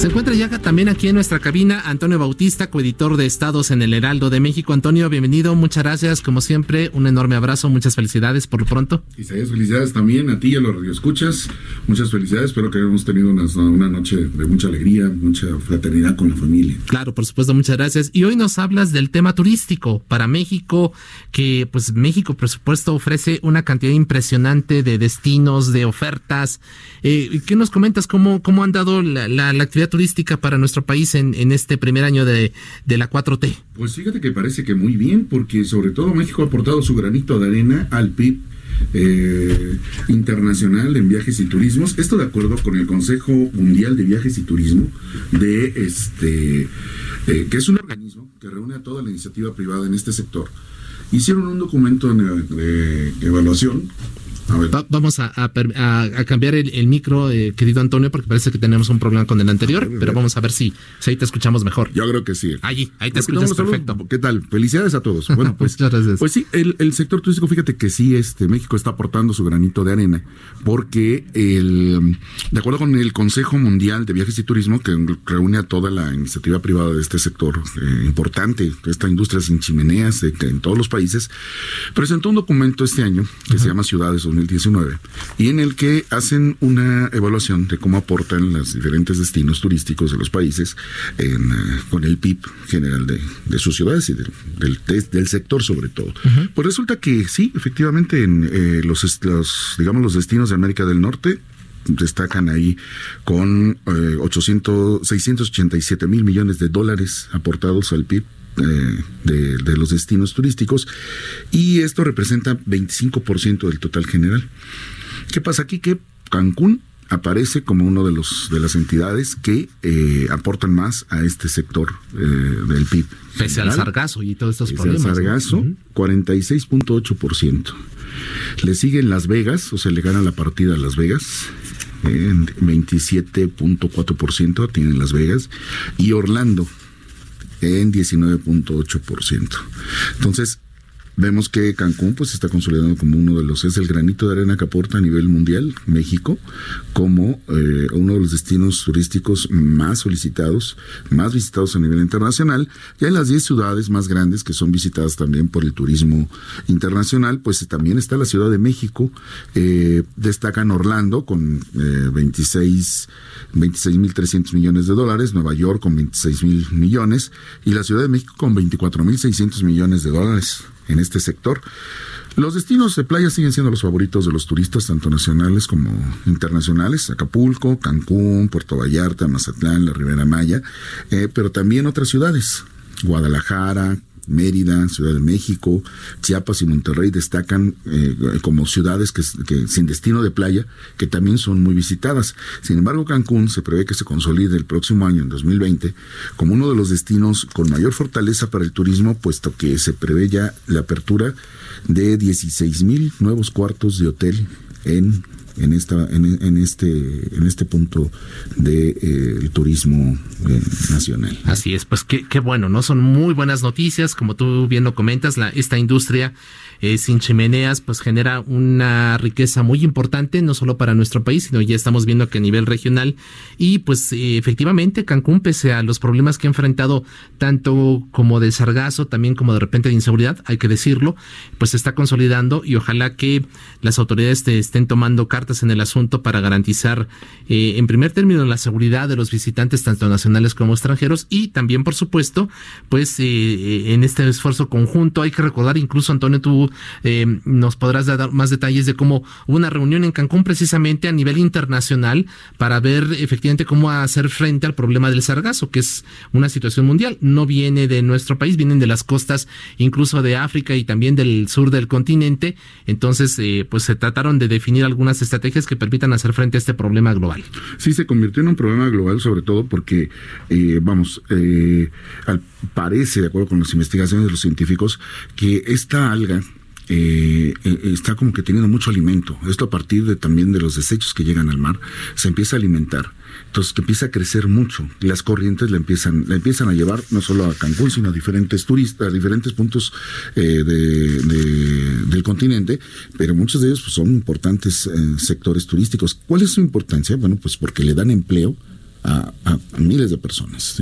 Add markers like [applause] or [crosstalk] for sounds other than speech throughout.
Se encuentra ya también aquí en nuestra cabina Antonio Bautista, coeditor de Estados en el Heraldo de México. Antonio, bienvenido, muchas gracias, como siempre, un enorme abrazo, muchas felicidades por lo pronto. Isaías, felicidades también a ti y a los radioescuchas, muchas felicidades, espero que hayamos tenido una, una noche de mucha alegría, mucha fraternidad con la familia. Claro, por supuesto, muchas gracias. Y hoy nos hablas del tema turístico para México, que pues México, por supuesto, ofrece una cantidad impresionante de destinos, de ofertas. Eh, ¿Qué nos comentas? ¿Cómo, cómo han dado la, la, la actividad turística para nuestro país en, en este primer año de, de, la 4T? Pues fíjate que parece que muy bien, porque sobre todo México ha aportado su granito de arena al PIB eh, internacional en viajes y turismos. Esto de acuerdo con el Consejo Mundial de Viajes y Turismo, de este, eh, que es un organismo que reúne a toda la iniciativa privada en este sector. Hicieron un documento de, de evaluación Va, vamos a, a, a, cambiar el, el micro, eh, querido Antonio, porque parece que tenemos un problema con el anterior, ver, pero vamos a ver si, si, ahí te escuchamos mejor. Yo creo que sí. Allí, ahí te escuchas perfecto. ¿Qué tal? Felicidades a todos. Bueno, [laughs] pues, pues sí, el, el, sector turístico, fíjate que sí, este México está aportando su granito de arena, porque el, de acuerdo con el Consejo Mundial de Viajes y Turismo, que reúne a toda la iniciativa privada de este sector eh, importante, esta industria sin chimeneas eh, en todos los países, presentó un documento este año que se llama Ciudades 2019 y en el que hacen una evaluación de cómo aportan los diferentes destinos turísticos de los países en, uh, con el PIB general de, de sus ciudades y del, del, del, sector sobre todo. Uh -huh. Pues resulta que sí, efectivamente, en eh, los, los, digamos, los destinos de América del Norte destacan ahí con eh, 800, 687 mil millones de dólares aportados al PIB eh, de, de, los destinos turísticos y esto representa 25% del total general. ¿Qué pasa aquí? Que Cancún aparece como uno de los de las entidades que eh, aportan más a este sector eh, del PIB. Pese general. al sargazo y todos estos Pese problemas. Al sargazo, -huh. 46.8%. Le siguen Las Vegas, o sea, le gana la partida a Las Vegas. En 27.4% tienen Las Vegas y Orlando en 19.8%. Entonces, vemos que Cancún pues está consolidando como uno de los es el granito de arena que aporta a nivel mundial México como eh, uno de los destinos turísticos más solicitados más visitados a nivel internacional. Ya en las 10 ciudades más grandes que son visitadas también por el turismo internacional pues también está la Ciudad de México eh, destacan Orlando con eh, 26 26.300 millones de dólares Nueva York con 26.000 millones y la Ciudad de México con 24.600 millones de dólares en este sector. Los destinos de playa siguen siendo los favoritos de los turistas, tanto nacionales como internacionales, Acapulco, Cancún, Puerto Vallarta, Mazatlán, la Ribera Maya, eh, pero también otras ciudades, Guadalajara, Mérida, Ciudad de México, Chiapas y Monterrey destacan eh, como ciudades que, sin destino de playa que también son muy visitadas. Sin embargo, Cancún se prevé que se consolide el próximo año, en 2020, como uno de los destinos con mayor fortaleza para el turismo, puesto que se prevé ya la apertura de 16 mil nuevos cuartos de hotel en en esta en, en este en este punto de eh, turismo eh, nacional. Así es, pues qué, qué bueno, ¿no? Son muy buenas noticias, como tú bien lo comentas, la, esta industria eh, sin chimeneas pues genera una riqueza muy importante, no solo para nuestro país, sino ya estamos viendo que a nivel regional. Y pues eh, efectivamente Cancún, pese a los problemas que ha enfrentado tanto como de sargazo, también como de repente de inseguridad, hay que decirlo, pues se está consolidando y ojalá que las autoridades te estén tomando cartas en el asunto para garantizar eh, en primer término la seguridad de los visitantes tanto nacionales como extranjeros. Y también por supuesto pues eh, en este esfuerzo conjunto hay que recordar incluso Antonio tú eh, nos podrás dar más detalles de cómo hubo una reunión en Cancún precisamente a nivel internacional para ver efectivamente cómo hacer frente al problema del sargazo, que es una situación mundial. No viene de nuestro país, vienen de las costas incluso de África y también del sur del continente. Entonces, eh, pues se trataron de definir algunas estrategias que permitan hacer frente a este problema global. Sí, se convirtió en un problema global, sobre todo porque, eh, vamos, eh, parece, de acuerdo con las investigaciones de los científicos, que esta alga eh, eh, está como que teniendo mucho alimento. Esto a partir de también de los desechos que llegan al mar, se empieza a alimentar. Entonces que empieza a crecer mucho. Las corrientes la empiezan, la empiezan a llevar no solo a Cancún, sino a diferentes turistas, a diferentes puntos eh, del continente, pero muchos de ellos pues, son importantes sectores turísticos. ¿Cuál es su importancia? Bueno, pues porque le dan empleo a, miles de personas.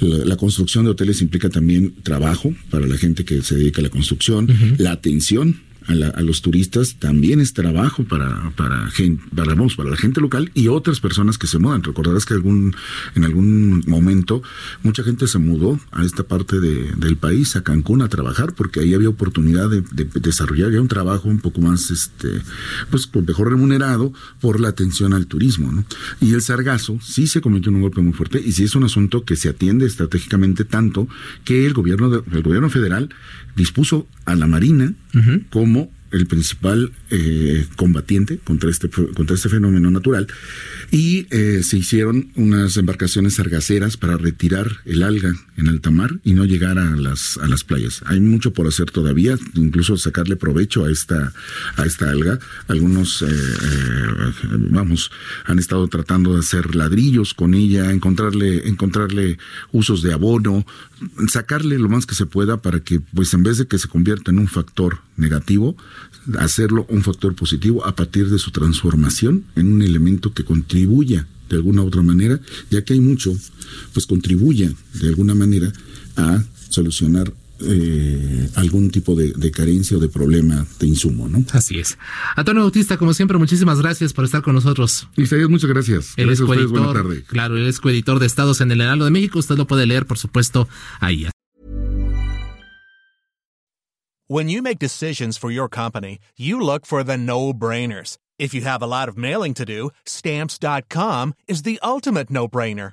la, construcción de hoteles implica también trabajo para la gente que se dedica a la construcción, la atención a, los turistas también es trabajo para, para, gente, para, para la gente local y otras personas que se mudan. Recordarás que algún, en algún momento mucha gente se mudó a esta parte de, del país, a Cancún, a trabajar, porque ahí había oportunidad de, desarrollar ya un trabajo un poco más, este, pues mejor remunerado por la atención al turismo. ¿no? Y el sargazo sí se en un golpe muy fuerte y sí es un asunto que se atiende estratégicamente tanto que el gobierno, el gobierno federal dispuso a la Marina como el principal eh, combatiente contra este, contra este fenómeno natural y eh, se hicieron unas embarcaciones sargaceras para retirar el alga en alta mar y no llegar a las, a las playas. Hay mucho por hacer todavía, incluso sacarle provecho a esta, a esta alga. Algunos, eh, vamos, han estado tratando de hacer ladrillos con ella, encontrarle, encontrarle usos de abono, sacarle lo más que se pueda para que, pues en vez de que se convierta en un factor negativo, hacerlo un factor positivo a partir de su transformación en un elemento que contribuya de alguna u otra manera, ya que hay mucho, pues contribuya de alguna manera a solucionar eh, algún tipo de, carencia o de problema de insumo, ¿no? Así es. Antonio Bautista, como siempre, muchísimas gracias por estar con nosotros. Isaías, muchas gracias. El gracias es coeditor, claro, él es coeditor de Estados en el Heraldo de México. Usted lo puede leer, por supuesto, ahí. When you make decisions for your company, you look for the no-brainers. If you have a lot of mailing to do, stamps.com is the ultimate no-brainer.